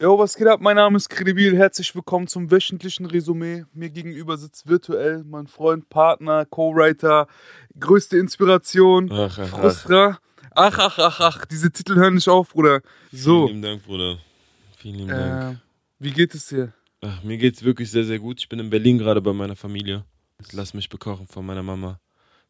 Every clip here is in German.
Jo, was geht ab? Mein Name ist Kredibil. Herzlich willkommen zum wöchentlichen Resümee. Mir gegenüber sitzt virtuell mein Freund, Partner, Co-Writer, größte Inspiration, Ach, ach, ach. Frustra. Ach, ach, ach, ach, diese Titel hören nicht auf, Bruder. So, Vielen lieben Dank, Bruder. Vielen lieben Dank. äh, wie geht es dir? Ach, mir geht's wirklich sehr, sehr gut. Ich bin in Berlin gerade bei meiner Familie. Lass mich bekochen von meiner Mama.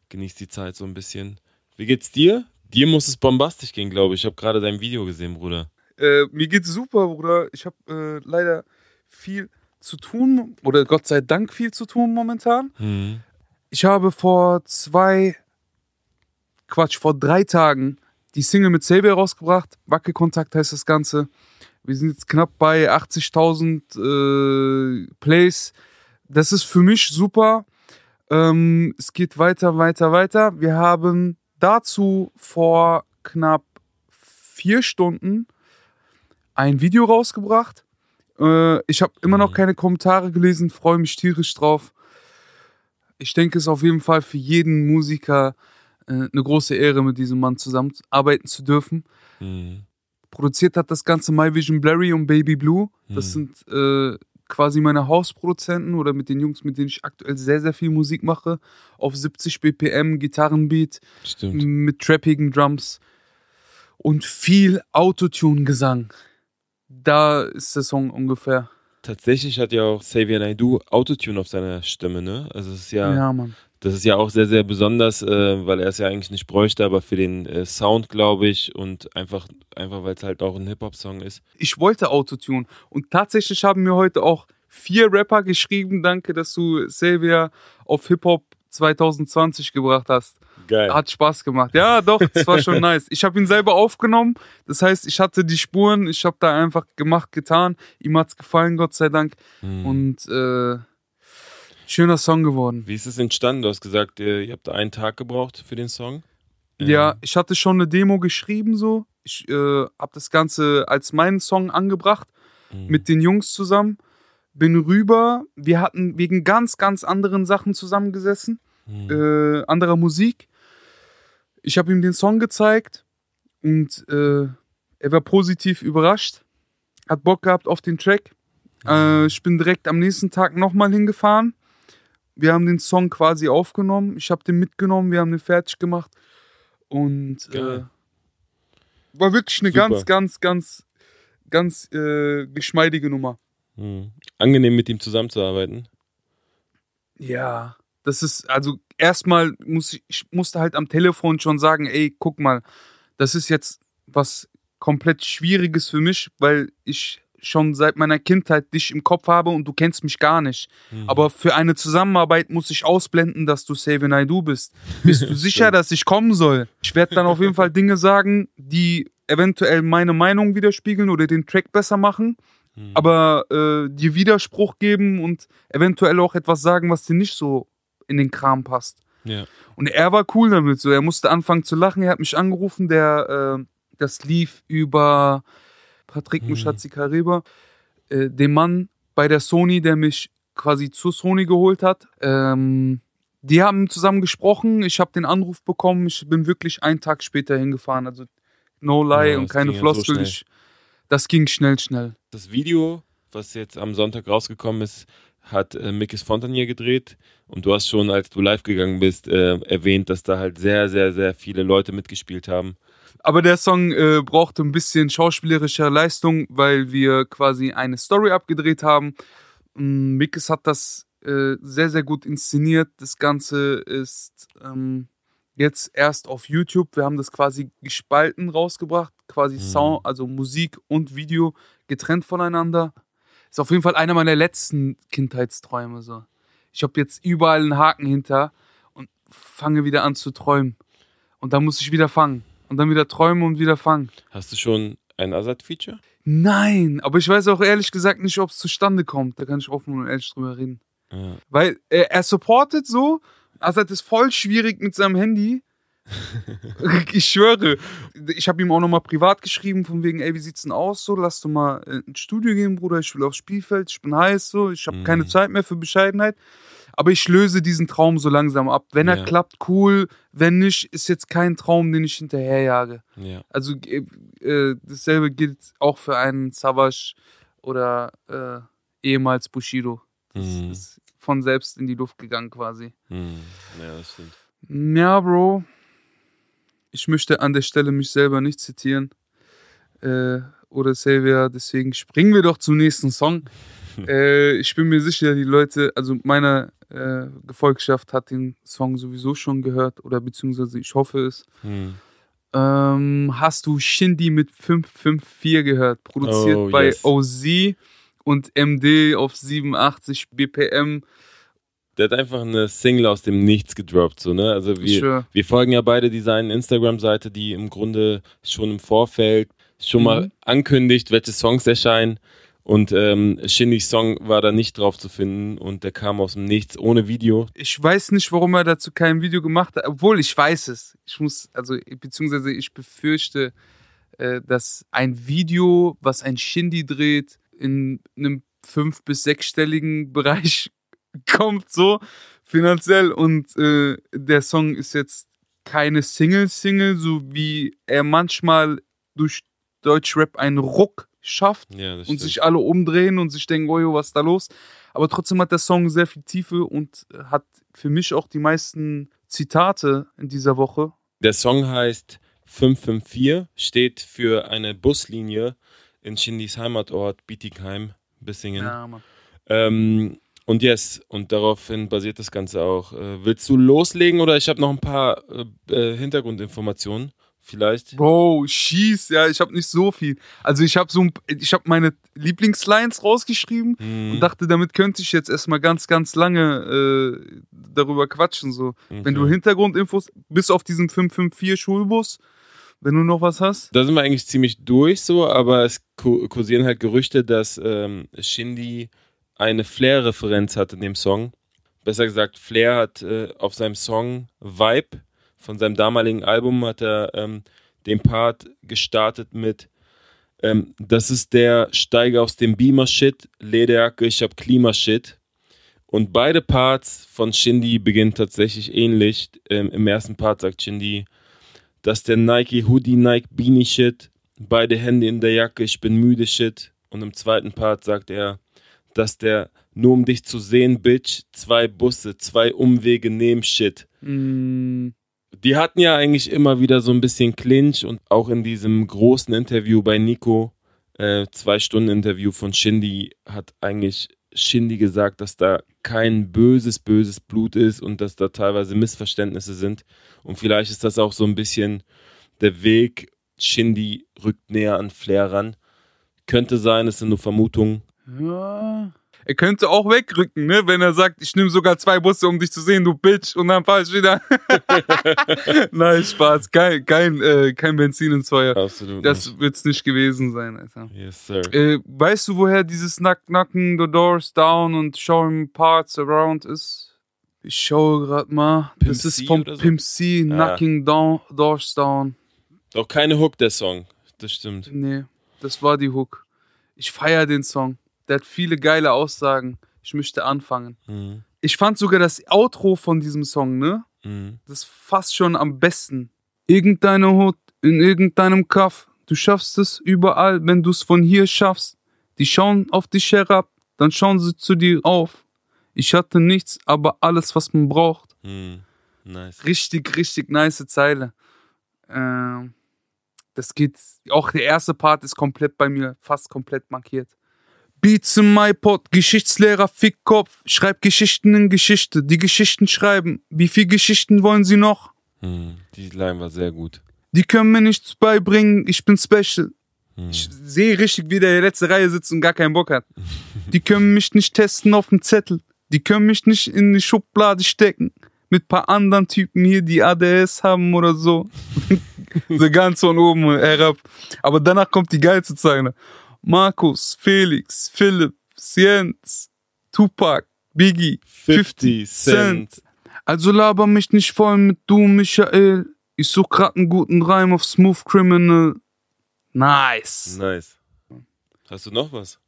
Genieß die Zeit so ein bisschen. Wie geht's dir? Dir muss es bombastisch gehen, glaube ich. Ich habe gerade dein Video gesehen, Bruder. Äh, mir geht's super, Bruder. Ich habe äh, leider viel zu tun, oder Gott sei Dank viel zu tun momentan. Mhm. Ich habe vor zwei, Quatsch, vor drei Tagen die Single mit Xavier rausgebracht. Wackelkontakt heißt das Ganze. Wir sind jetzt knapp bei 80.000 äh, Plays. Das ist für mich super. Ähm, es geht weiter, weiter, weiter. Wir haben dazu vor knapp vier Stunden ein Video rausgebracht. Äh, ich habe immer noch Mhm. keine Kommentare gelesen, freue mich tierisch drauf. Ich denke, es ist auf jeden Fall für jeden Musiker äh, eine große Ehre, mit diesem Mann zusammenarbeiten zu dürfen. Mhm. Produziert hat das Ganze My Vision Blurry und Baby Blue. Das Mhm. sind äh, quasi meine Hausproduzenten oder mit den Jungs, mit denen ich aktuell sehr, sehr viel Musik mache. Auf 70 BPM, Gitarrenbeat, Stimmt. mit trappigen Drums und viel Autotune-Gesang. Da ist der Song ungefähr. Tatsächlich hat ja auch Xavier Naidoo Autotune auf seiner Stimme, ne? Also es ist ja, Ja, Mann. das ist ja auch sehr, sehr besonders, äh, weil er es ja eigentlich nicht bräuchte, aber für den äh, Sound, glaube ich, und einfach, einfach weil es halt auch ein Hip-Hop-Song ist. Ich wollte Autotune. Und tatsächlich haben mir heute auch vier Rapper geschrieben. Danke, dass du Xavier auf Hip-Hop 2020 gebracht hast. Geil. Hat Spaß gemacht. Ja, doch, es war schon nice. Ich habe ihn selber aufgenommen. Das heißt, ich hatte die Spuren. Ich habe da einfach gemacht, getan. Ihm hat's gefallen, Gott sei Dank. Mhm. Und äh, schöner Song geworden. Wie ist es entstanden? Du hast gesagt, ihr, ihr habt einen Tag gebraucht für den Song. Ja, ich hatte schon eine Demo geschrieben so. Ich äh, habe das Ganze als meinen Song angebracht Mhm. mit den Jungs zusammen. Bin rüber. Wir hatten wegen ganz, ganz anderen Sachen zusammengesessen. Mhm. Äh, anderer Musik. Ich habe ihm den Song gezeigt und äh, er war positiv überrascht. Hat Bock gehabt auf den Track. Äh, ich bin direkt am nächsten Tag nochmal hingefahren. Wir haben den Song quasi aufgenommen. Ich habe den mitgenommen. Wir haben den fertig gemacht. Und äh, war wirklich eine Super. ganz, ganz, ganz, ganz äh, geschmeidige Nummer. Mhm. Angenehm mit ihm zusammenzuarbeiten. Ja, das ist, also erstmal muss ich, ich musste halt am Telefon schon sagen, ey, guck mal, das ist jetzt was komplett Schwieriges für mich, weil ich schon seit meiner Kindheit dich im Kopf habe und du kennst mich gar nicht. Mhm. Aber für eine Zusammenarbeit muss ich ausblenden, dass du Xavier Naidoo bist. Bist du sicher, dass ich kommen soll? Ich werde dann auf jeden Fall Dinge sagen, die eventuell meine Meinung widerspiegeln oder den Track besser machen Mhm. aber äh, dir Widerspruch geben und eventuell auch etwas sagen, was dir nicht so in den Kram passt. Ja. Und er war cool damit, so er musste anfangen zu lachen, er hat mich angerufen, der äh, das lief über Patrick Mhm. Mushatzi Kariba, äh, dem Mann bei der Sony, der mich quasi zu Sony geholt hat. Ähm, die haben zusammen gesprochen, ich habe den Anruf bekommen, ich bin wirklich einen Tag später hingefahren, also no lie Ja, und keine ging ja so Floskel. das ging schnell, schnell. Das Video, was jetzt am Sonntag rausgekommen ist, hat äh, Mikis Fontanier gedreht. Und du hast schon, als du live gegangen bist, äh, erwähnt, dass da halt sehr, sehr, sehr viele Leute mitgespielt haben. Aber der Song äh, brauchte ein bisschen schauspielerischer Leistung, weil wir quasi eine Story abgedreht haben. Mm, Mikes hat das äh, sehr, sehr gut inszeniert. Das Ganze ist ähm, jetzt erst auf YouTube. Wir haben das quasi gespalten rausgebracht. Quasi Mhm. Sound, also Musik und Video getrennt voneinander. Ist auf jeden Fall einer meiner letzten Kindheitsträume. So. Ich habe jetzt überall einen Haken hinter und fange wieder an zu träumen. Und dann muss ich wieder fangen. Und dann wieder träumen und wieder fangen. Hast du schon ein Azad-Feature? Nein, aber ich weiß auch ehrlich gesagt nicht, ob es zustande kommt. Da kann ich offen und ehrlich drüber reden. Ja. Weil äh, er supportet so. Azad ist voll schwierig mit seinem Handy. ich schwöre. Ich habe ihm auch nochmal privat geschrieben, von wegen, ey, wie sieht's denn aus? So, lass du mal äh, ins Studio gehen, Bruder. Ich will aufs Spielfeld, ich bin heiß, so. Ich habe Mhm. keine Zeit mehr für Bescheidenheit. Aber ich löse diesen Traum so langsam ab. Wenn er Ja. klappt, cool. Wenn nicht, ist jetzt kein Traum, den ich hinterherjage. Ja. Also äh, äh, dasselbe gilt auch für einen Savage. oder äh, ehemals Bushido. Das Mhm. ist von selbst in die Luft gegangen quasi. Hm. Ja, das stimmt. Ja, Bro. Ich möchte an der Stelle mich selber nicht zitieren. Äh, oder Xavier, deswegen springen wir doch zum nächsten Song. äh, ich bin mir sicher, die Leute, also meine äh, Gefolgschaft hat den Song sowieso schon gehört oder beziehungsweise ich hoffe es. Hm. Ähm, hast du Shindy mit 554 gehört? Produziert Oh, bei yes. OZ und MD auf 87 BPM. Der hat einfach eine Single aus dem Nichts gedroppt, so, ne? Also wir, wir folgen ja beide dieser Instagram-Seite, die im Grunde schon im Vorfeld schon mal Mhm. ankündigt, welche Songs erscheinen. Und ähm, Shindys Song war da nicht drauf zu finden und der kam aus dem Nichts ohne Video. Ich weiß nicht, warum er dazu kein Video gemacht hat, obwohl ich weiß es. Ich muss, also, beziehungsweise ich befürchte, äh, dass ein Video, was ein Shindy dreht, in einem fünf- bis sechsstelligen Bereich kommt, so finanziell. Und äh, der Song ist jetzt keine Single-Single, so wie er manchmal durch Deutschrap einen Ruck schafft Ja, und stimmt. sich alle umdrehen und sich denken, oh, was ist da los? Aber trotzdem hat der Song sehr viel Tiefe und hat für mich auch die meisten Zitate in dieser Woche. Der Song heißt 554, steht für eine Buslinie in Shindys Heimatort Bietigheim, Bissingen. Ja. Ähm, und yes, und daraufhin basiert das Ganze auch. Äh, willst du loslegen oder ich habe noch ein paar äh, äh, Hintergrundinformationen? Vielleicht. Bro, schieß, ja, ich habe nicht so viel. Also ich habe so ein, ich habe meine Lieblingslines rausgeschrieben Hm, und dachte, damit könnte ich jetzt erstmal ganz, ganz lange äh, darüber quatschen. So. Wenn du okay. Hintergrundinfos, bis auf diesen 554 Schulbus, wenn du noch was hast. Da sind wir eigentlich ziemlich durch so, aber es ku- kursieren halt Gerüchte, dass ähm, Shindy eine Flair-Referenz hat in dem Song. Besser gesagt, Flair hat äh, auf seinem Song Vibe von seinem damaligen Album hat er ähm, den Part gestartet mit ähm, Das ist der Steiger aus dem Beamer-Shit, Lederjacke, ich hab Klima-Shit. Und beide Parts von Shindy beginnen tatsächlich ähnlich. Ähm, Im ersten Part sagt Shindy, dass der Nike Hoodie, Nike Beanie Shit, beide Hände in der Jacke, ich bin müde Shit. Und im zweiten Part sagt er, dass der nur um dich zu sehen, Bitch, zwei Busse, zwei Umwege nehmen Shit. Mm, Die hatten ja eigentlich immer wieder so ein bisschen Clinch und auch in diesem großen Interview bei Nico, äh, zwei Stunden Interview von Shindy, hat eigentlich Shindy gesagt, dass da kein böses, böses Blut ist und dass da teilweise Missverständnisse sind. Und vielleicht ist das auch so ein bisschen der Weg. Shindy rückt näher an Flair ran. Könnte sein, es sind nur Vermutungen. Ja. Er könnte auch wegrücken, ne? Wenn er sagt, ich nehme sogar zwei Busse, um dich zu sehen, du Bitch, und dann fahr ich wieder. Nein, Spaß. Kein, kein, äh, kein Benzin ins Feuer. Absolut. Das wird's nicht gewesen sein, Alter. Yes, sir. Äh, weißt du, woher dieses Knock Knocking the Doors Down und Showing Parts Around ist? Ich schaue gerade mal. Pimp das ist vom so? Pimp C, Ah. Knocking down, Doors Down. Auch keine Hook, der Song. Das stimmt. Nee, das war die Hook. Ich feiere den Song. Der hat viele geile Aussagen. Ich möchte anfangen. Mhm. Ich fand sogar das Outro von diesem Song, ne? Mhm. Das ist fast schon am besten. Irgendeine Hut in irgendeinem Kaff. Du schaffst es überall, wenn du es von hier schaffst. Die schauen auf dich herab, dann schauen sie zu dir auf. Ich hatte nichts, aber alles, was man braucht. Mhm. Nice. Richtig, richtig nice Zeile. Ähm, das geht, auch der erste Part ist komplett bei mir, fast komplett markiert. Beats in my Pod, Geschichtslehrer, Fickkopf, schreib Geschichten in Geschichte, die Geschichten schreiben. Wie viel Geschichten wollen sie noch? Mhm. Die Line war sehr gut. Die können mir nichts beibringen, ich bin special. Mhm. Ich sehe richtig, wie der in der letzten Reihe sitzt und gar keinen Bock hat. Die können mich nicht testen auf dem Zettel. Die können mich nicht in die Schublade stecken. Mit paar anderen Typen hier, die ADS haben oder so. so ganz von oben herab. Aber danach kommt die geilste Zeile. Markus, Felix, Philipp, Jens, Tupac, Biggie, 50 Cent. Also laber mich nicht voll mit du, Michael. Ich such grad einen guten Reim auf Smooth Criminal. Nice. Nice. Hast du noch was?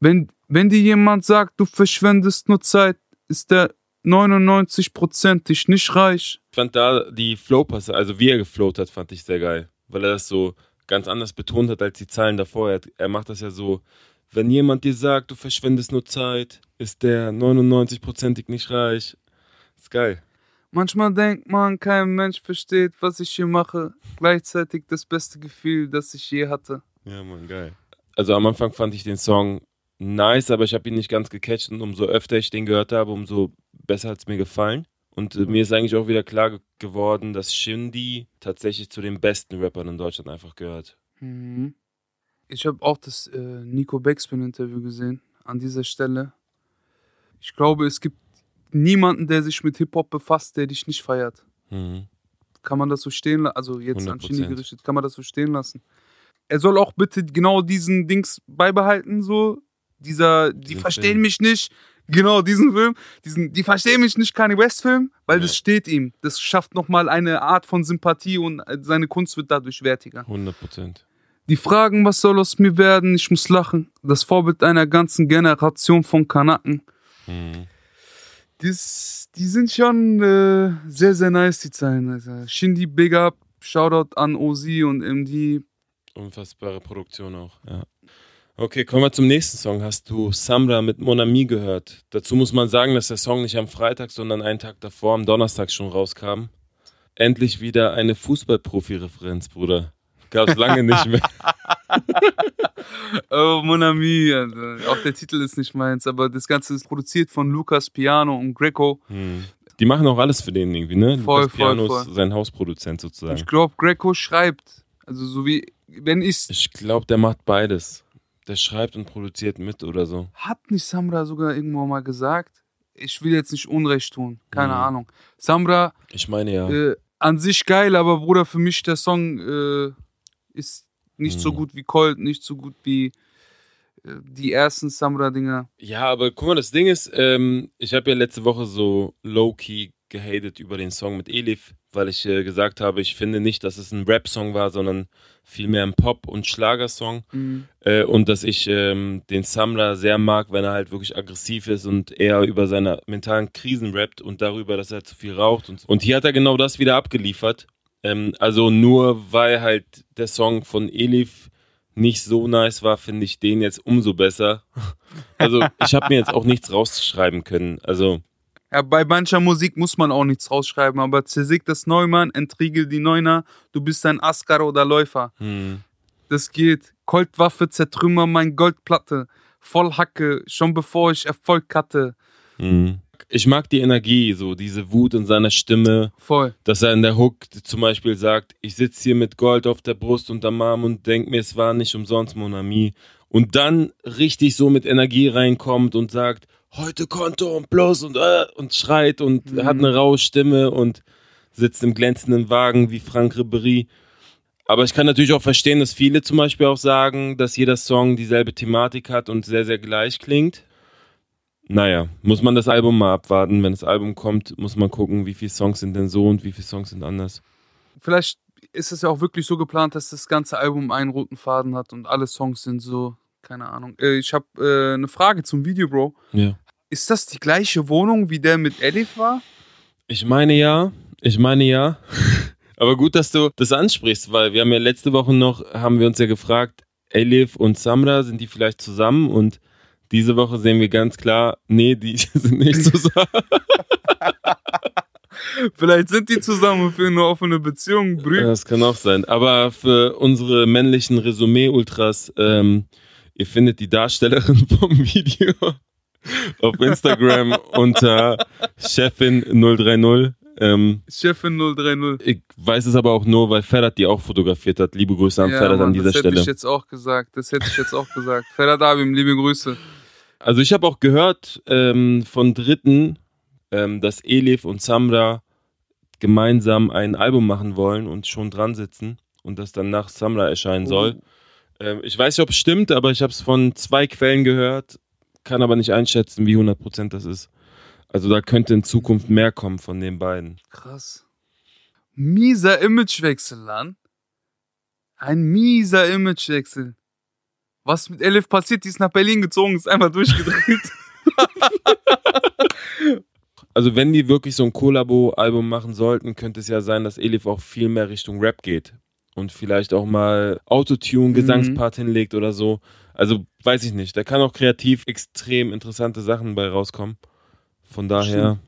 Wenn, wenn dir jemand sagt, du verschwendest nur Zeit, ist der 99%ig nicht reich. Ich fand da die Flowpasse, also wie er geflowt hat, fand ich sehr geil. Weil er das so ganz anders betont hat als die Zeilen davor. Er, macht das ja so Wenn jemand dir sagt, du verschwendest nur Zeit, ist der 99%ig nicht reich. Ist geil. Manchmal denkt man, kein Mensch versteht, was ich hier mache. Gleichzeitig das beste Gefühl, das ich je hatte. Ja, Mann, geil. Also am Anfang fand ich den Song nice, aber ich habe ihn nicht ganz gecatcht und umso öfter ich den gehört habe, umso besser hat es mir gefallen. Und äh, mir ist eigentlich auch wieder klar ge geworden, dass Shindy tatsächlich zu den besten Rappern in Deutschland einfach gehört. Mhm. Ich habe auch das äh, Nico Backspin-Interview gesehen an dieser Stelle. Ich glaube, es gibt niemanden, der sich mit Hip-Hop befasst, der dich nicht feiert. Mhm. Kann man das so stehen lassen? Also jetzt an 100%. Shindy gerichtet, kann man das so stehen lassen? Er soll auch bitte genau diesen Dings beibehalten, so. Dieser, die verstehen Film. mich nicht. Genau, diesen Film. Diesen, die verstehen mich nicht, Kanye West-Film, weil Ja. das steht ihm. Das schafft nochmal eine Art von Sympathie und seine Kunst wird dadurch wertiger. 100 Prozent. Die fragen, was soll aus mir werden? Ich muss lachen. Das Vorbild einer ganzen Generation von Kanaken. Mhm. Das, die sind schon äh, sehr, sehr nice, die Zeilen. Also. Shindy, Big Up, Shoutout an OZ und MD. Unfassbare Produktion auch. Ja. Okay, kommen wir zum nächsten Song. Hast du Samra mit Mon Ami gehört? Dazu muss man sagen, dass der Song nicht am Freitag, sondern einen Tag davor, am Donnerstag schon rauskam. Endlich wieder eine Fußballprofi-Referenz, Bruder. Gab's lange nicht mehr. Oh, Mon Ami. Also. Auch der Titel ist nicht meins, aber das Ganze ist produziert von Lucas Piano und Greco. Hm. Die machen auch alles für den irgendwie, ne? Voll, Lukas voll, Piano ist voll. sein Hausproduzent sozusagen. Ich glaube, Greco schreibt. Also so wie, wenn ich Ich glaube, der macht beides. Der schreibt und produziert mit oder so. Hat nicht Samra sogar irgendwo mal gesagt? Ich will jetzt nicht Unrecht tun, keine Mhm. Ahnung. Samra, Ich meine ja. äh, an sich geil, aber Bruder, für mich der Song äh, ist nicht so Mhm. gut wie Colt, nicht so gut wie äh, die ersten Samra-Dinger. Ja, aber guck mal, das Ding ist, ähm, ich habe ja letzte Woche so low-key gehatet über den Song mit Elif, weil ich äh, gesagt habe, ich finde nicht, dass es ein Rap-Song war, sondern vielmehr ein Pop- und Schlagersong. Mhm. Äh, und dass ich ähm, den Samra sehr mag, wenn er halt wirklich aggressiv ist und eher über seine mentalen Krisen rappt und darüber, dass er zu viel raucht. Und, so. und hier hat er genau das wieder abgeliefert. Ähm, also nur weil halt der Song von Elif nicht so nice war, finde ich den jetzt umso besser. Also ich habe mir jetzt auch nichts rausschreiben können. Also Ja, bei mancher Musik muss man auch nichts rausschreiben, aber zersägt das Neumann, entriegel die Neuner, du bist ein Askar oder Läufer. hm, Das geht. Coltwaffe zertrümmer mein Goldplatte. Voll Hacke, schon bevor ich Erfolg hatte. hm. ich mag die Energie, so diese Wut in seiner Stimme. Voll. dass er in der Hook zum Beispiel sagt, ich sitze hier mit Gold auf der Brust und am Arm und denk mir, es war nicht umsonst Mon Ami. Und dann richtig so mit Energie reinkommt und sagt, heute Konto und bloß und, äh, und schreit und Mhm. hat eine raue Stimme und sitzt im glänzenden Wagen wie Frank Ribéry. Aber ich kann natürlich auch verstehen, dass viele zum Beispiel auch sagen, dass jeder Song dieselbe Thematik hat und sehr, sehr gleich klingt. Naja, muss man das Album mal abwarten. Wenn das Album kommt, muss man gucken, wie viele Songs sind denn so und wie viele Songs sind anders. Vielleicht ist es ja auch wirklich so geplant, dass das ganze Album einen roten Faden hat und alle Songs sind so, keine Ahnung. Äh, ich habe äh, eine Frage zum Video, Bro. Ja. Ist das die gleiche Wohnung, wie der mit Elif war? Ich meine ja, ich meine ja. Aber gut, dass du das ansprichst, weil wir haben ja letzte Woche noch, haben wir uns ja gefragt, Elif und Samra, sind die vielleicht zusammen? Und diese Woche sehen wir ganz klar, nee, die sind nicht zusammen. Vielleicht sind die zusammen und führen eine offene Beziehung, Brü. Das kann auch sein. Aber für unsere männlichen Resümee-Ultras, ähm, ihr findet die Darstellerin vom Video auf Instagram unter Chefin030. Ähm, Chefin 030. ich weiß es aber auch nur, weil Ferhat die auch fotografiert hat. Liebe Grüße an Ferhat Mann, an dieser das hätte Stelle. ich jetzt auch gesagt. Das hätte ich jetzt auch gesagt. Ferhat Abim, liebe Grüße. Also ich habe auch gehört ähm, von Dritten, ähm, dass Elif und Samra gemeinsam ein Album machen wollen und schon dran sitzen und das dann nach Samra erscheinen soll. Ähm, ich weiß nicht, ob es stimmt, aber ich habe es von zwei Quellen gehört, kann aber nicht einschätzen, wie 100% das ist. Also da könnte in Zukunft mehr kommen von den beiden. Krass. Mieser Imagewechsel, Lan. Ein mieser Imagewechsel. Was mit Elif passiert? Die ist nach Berlin gezogen, ist einfach durchgedreht. Also wenn die wirklich so ein Kollabo-Album machen sollten, könnte es ja sein, dass Elif auch viel mehr Richtung Rap geht. Und vielleicht auch mal Autotune, Gesangspart hinlegt oder so. Also weiß ich nicht. Da kann auch kreativ extrem interessante Sachen bei rauskommen. Von daher. Stimmt.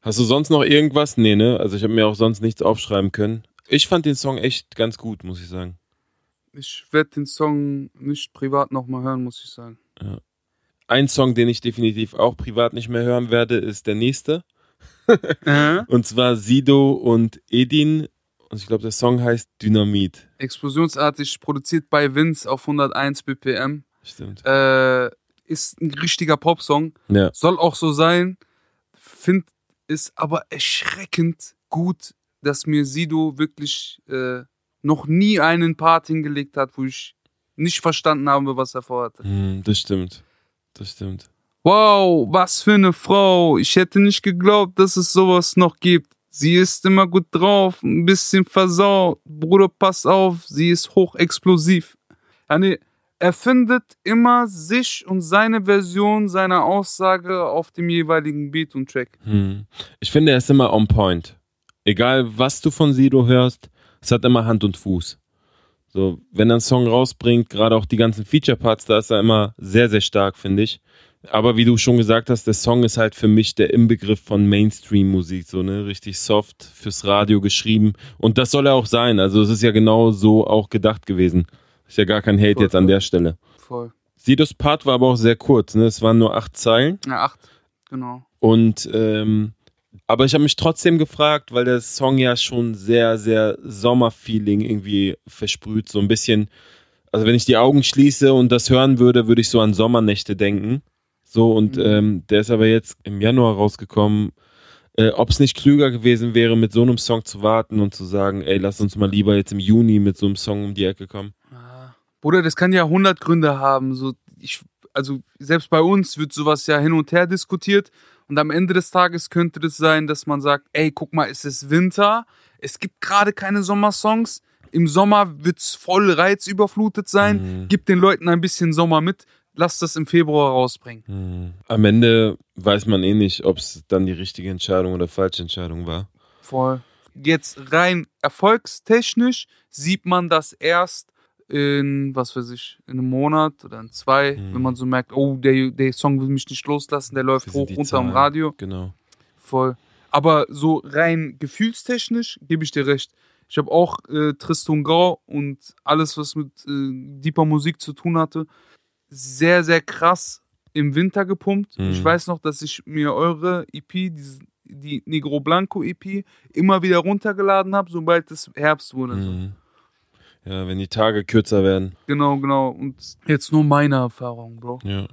Hast du sonst noch irgendwas? Nee, ne? Also ich habe mir auch sonst nichts aufschreiben können. Ich fand den Song echt ganz gut, muss ich sagen. Ich werde den Song nicht privat nochmal hören, muss ich sagen. Ein Song, den ich definitiv auch privat nicht mehr hören werde, ist der nächste. Und zwar Sido und Edin. Und ich glaube, der Song heißt Dynamit. Explosionsartig produziert bei Vince auf 101 BPM. Stimmt. Äh, ist ein richtiger Popsong. Ja. Soll auch so sein. Find ist aber erschreckend gut, dass mir Sido wirklich äh, noch nie einen Part hingelegt hat, wo ich nicht verstanden habe, was er vorhatte. Hm, das stimmt. Das stimmt. Wow, was für eine Frau. Ich hätte nicht geglaubt, dass es sowas noch gibt. Sie ist immer gut drauf, ein bisschen versaut. Bruder, pass auf, sie ist hochexplosiv. Nee, er findet immer sich und seine Version seiner Aussage auf dem jeweiligen Beat und Track. Hm. Ich finde, er ist immer on point. Egal, was du von Sido hörst, es hat immer Hand und Fuß. So, wenn er einen Song rausbringt, gerade auch die ganzen Feature-Parts, da ist er immer sehr, sehr stark, finde ich. Aber wie du schon gesagt hast, der Song ist halt für mich der Inbegriff von Mainstream-Musik, so, ne, richtig soft, fürs Radio geschrieben. Und das soll er auch sein. Also, es ist ja genau so auch gedacht gewesen. Ist ja gar kein Hate Voll, jetzt an voll. der Stelle. Voll. Sidos Part war aber auch sehr kurz, ne, es waren nur acht Zeilen. Ja, acht. Genau. Und ähm, aber ich habe mich trotzdem gefragt, weil der Song ja schon sehr, sehr Sommerfeeling irgendwie versprüht. So ein bisschen, also wenn ich die Augen schließe und das hören würde, würde ich so an Sommernächte denken. So, und Mhm. ähm, der ist aber jetzt im Januar rausgekommen. Äh, Ob es nicht klüger gewesen wäre, mit so einem Song zu warten und zu sagen, ey, lass uns mal lieber jetzt im Juni mit so einem Song um die Ecke kommen. Ah. Bruder, das kann ja 100 Gründe haben. So, ich, also selbst bei uns wird sowas ja hin und her diskutiert. Und am Ende des Tages könnte es sein, dass man sagt, ey, guck mal, es ist Winter. Es gibt gerade keine Sommersongs. Im Sommer wird's voll reizüberflutet sein. Mhm. Gib den Leuten ein bisschen Sommer mit. Lass das im Februar rausbringen. Hm. Am Ende weiß man eh nicht, ob es dann die richtige Entscheidung oder falsche Entscheidung war. Voll. Jetzt rein erfolgstechnisch sieht man das erst in, was weiß ich, in einem Monat oder in zwei, Mhm. wenn man so merkt, oh, der, der Song will mich nicht loslassen, der läuft hoch runter am? Radio. Genau. Voll. Aber so rein gefühlstechnisch gebe ich dir recht. Ich habe auch äh, Tristan Grau und alles, was mit äh, deeper Musik zu tun hatte, sehr, sehr krass im Winter gepumpt. Mhm. Ich weiß noch, dass ich mir eure EP, dieses, die Negro Blanco EP, immer wieder runtergeladen habe, sobald es Herbst wurde. Mhm. Ja, wenn die Tage kürzer werden. Genau, genau. Und jetzt nur meine Erfahrung, Bro. Ja.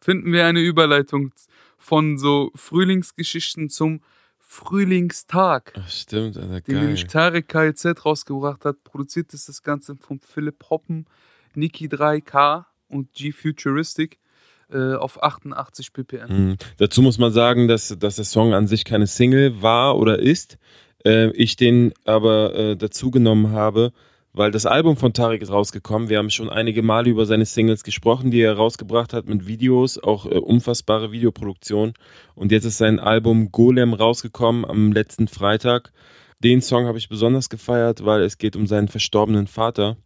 Finden wir eine Überleitung von so Frühlingsgeschichten zum Frühlingstag. Ach, stimmt, Alter, den geil. nämlich Tarek KZ rausgebracht hat. Produziert ist das Ganze von Philipp Hoppen, Niki 3K und G Futuristic äh, auf 88 ppm. Mhm. Dazu muss man sagen, dass, dass der Song an sich keine Single war oder ist. Äh, ich den aber äh, dazu genommen habe, weil das Album von Tarek ist rausgekommen. Wir haben schon einige Male über seine Singles gesprochen, die er rausgebracht hat mit Videos, auch äh, unfassbare Videoproduktion. Und jetzt ist sein Album Golem rausgekommen am letzten Freitag. Den Song habe ich besonders gefeiert, weil es geht um seinen verstorbenen Vater.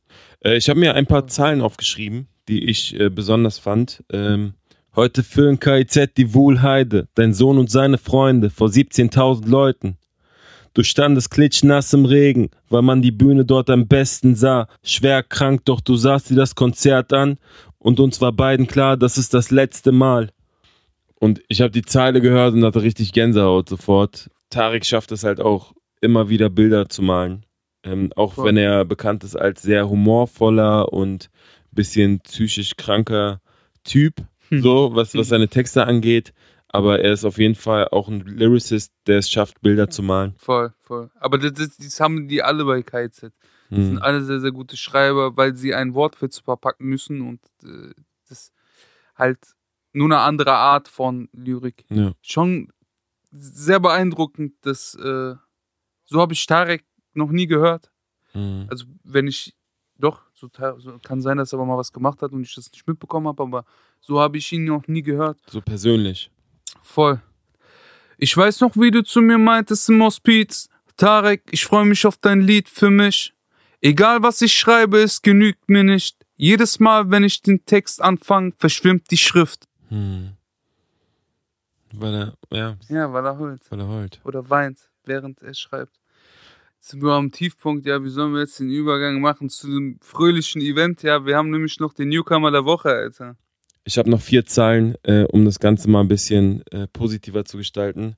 Äh, ich habe mir ein paar Zahlen aufgeschrieben, die ich äh, besonders fand. Ähm, Heute füllen KIZ die Wohlheide, dein Sohn und seine Freunde vor 17.000 Leuten. Du standest klitschnass im Regen, weil man die Bühne dort am besten sah. Schwer krank, doch du sahst dir das Konzert an und uns war beiden klar, das ist das letzte Mal. Und ich habe die Zeile gehört und hatte richtig Gänsehaut sofort. Tarek schafft es halt auch immer wieder Bilder zu malen. Ähm, auch Voll. wenn er bekannt ist als sehr humorvoller und bisschen psychisch kranker Typ, Hm. so was, was seine Texte angeht. Aber er ist auf jeden Fall auch ein Lyricist, der es schafft, Bilder zu malen. Voll, voll. Aber das, das, das haben die alle bei KZ. Das sind Hm. alle sehr, sehr gute Schreiber, weil sie einen Wortwitz verpacken müssen und äh, das halt nur eine andere Art von Lyrik. Ja. Schon sehr beeindruckend, dass äh, so habe ich Tarek noch nie gehört. Hm. Also wenn ich doch, so, so kann sein, dass er aber mal was gemacht hat und ich das nicht mitbekommen habe, aber so habe ich ihn noch nie gehört. So persönlich. Voll. Ich weiß noch, wie du zu mir meintest im Hospiz. Tarek, ich freue mich auf dein Lied für mich. Egal was ich schreibe, es genügt mir nicht. Jedes Mal, wenn ich den Text anfange, verschwimmt die Schrift. Hm. Weil er, ja, Ja, weil er heult. weil er heult. Oder weint, während er schreibt. Sind wir am Tiefpunkt, ja, wie sollen wir jetzt den Übergang machen zu dem fröhlichen Event? Ja, wir haben nämlich noch den Newcomer der Woche, Alter. Ich habe noch vier Zeilen, äh, um das Ganze mal ein bisschen äh, positiver zu gestalten.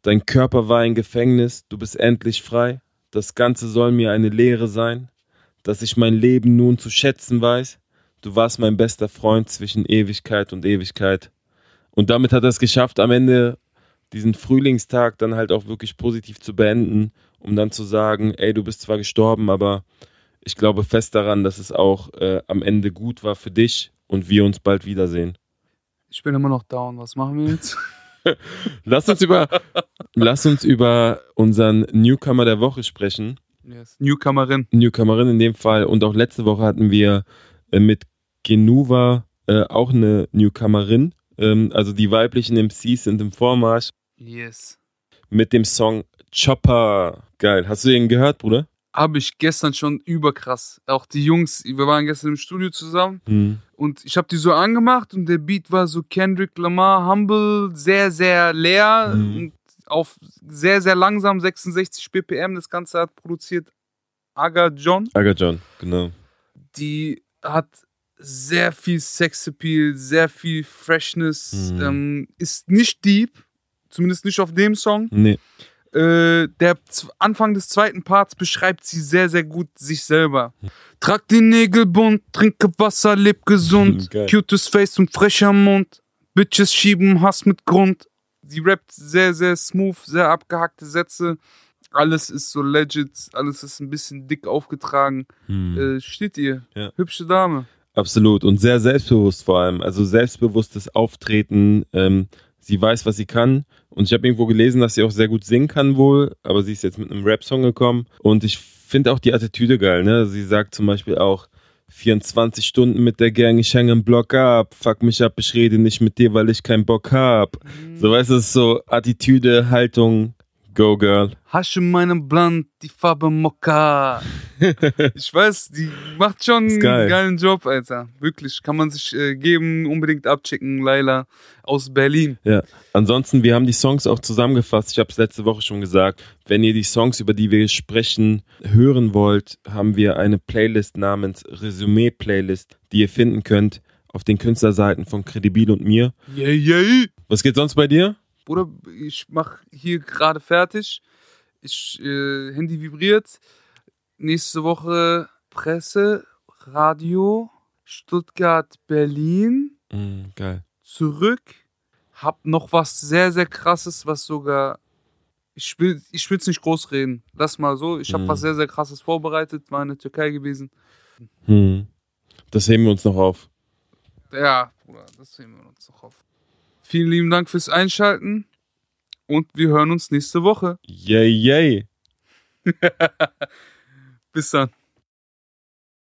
Dein Körper war ein Gefängnis, du bist endlich frei. Das Ganze soll mir eine Lehre sein, dass ich mein Leben nun zu schätzen weiß. Du warst mein bester Freund zwischen Ewigkeit und Ewigkeit. Und damit hat er es geschafft, am Ende diesen Frühlingstag dann halt auch wirklich positiv zu beenden, um dann zu sagen, ey, du bist zwar gestorben, aber ich glaube fest daran, dass es auch äh, am Ende gut war für dich und wir uns bald wiedersehen. Ich bin immer noch down. Was machen wir jetzt? Lass uns über, lass uns über unseren Newcomer der Woche sprechen. yes. Newcomerin. Newcomerin in dem Fall. Und auch letzte Woche hatten wir äh, mit Genuva äh, auch eine Newcomerin. Ähm, also die weiblichen MCs sind im Vormarsch Yes. mit dem Song Chopper. Geil. Hast du den gehört, Bruder? Habe ich gestern schon überkrass. Auch die Jungs, wir waren gestern im Studio zusammen Hm. und ich habe die so angemacht und der Beat war so Kendrick Lamar, humble, sehr, sehr leer Mhm. und auf sehr, sehr langsam, 66 BPM. Das Ganze hat produziert Aga John. Aga John, genau. Die hat sehr viel Sexappeal, sehr viel Freshness, Mhm. ähm, ist nicht deep, zumindest nicht auf dem Song. Nee. Äh, der Anfang des zweiten Parts beschreibt sie sehr, sehr gut sich selber. Trag die Nägel bunt, trinke Wasser, leb gesund. Geil. Cutes Face und frecher Mund. Bitches schieben Hass mit Grund. Sie rappt sehr, sehr smooth, sehr abgehackte Sätze. Alles ist so legit, alles ist ein bisschen dick aufgetragen. Hm. Äh, steht ihr. Ja. Hübsche Dame. Absolut und sehr selbstbewusst vor allem. Also selbstbewusstes Auftreten. Ähm, sie weiß, was sie kann. Und ich habe irgendwo gelesen, dass sie auch sehr gut singen kann wohl. Aber sie ist jetzt mit einem Rap-Song gekommen. Und ich finde auch die Attitüde geil. Ne? Sie sagt zum Beispiel auch 24 Stunden mit der Gang, ich hänge im Block ab. Fuck mich ab, ich rede nicht mit dir, weil ich keinen Bock hab. So weißt du, so Attitüde, Haltung. Go Girl. Hasche meinem Blunt, die Farbe Mokka. ich weiß, die macht schon Ist einen geil. geilen Job, Alter. Wirklich, kann man sich äh, geben, unbedingt abchecken, Laila aus Berlin. Ja, ansonsten, wir haben die Songs auch zusammengefasst. Ich habe es letzte Woche schon gesagt. Wenn ihr die Songs, über die wir sprechen, hören wollt, haben wir eine Playlist namens Resümee-Playlist, die ihr finden könnt auf den Künstlerseiten von Credibil und mir. Yeah, yeah. Was geht sonst bei dir? Bruder, ich mach hier gerade fertig. Ich, äh, Handy vibriert. Nächste Woche Presse, Radio, Stuttgart, Berlin. Mm, geil. zurück, hab noch was sehr, sehr krasses, was sogar. Ich will ich will's nicht groß reden. Lass mal so. Ich habe Mhm. was sehr, sehr krasses vorbereitet, war in der Türkei gewesen. Hm. Das heben wir uns noch auf. Ja, Bruder, das sehen wir uns noch auf. Vielen lieben Dank fürs Einschalten und wir hören uns nächste Woche. Yay, yay. Bis dann.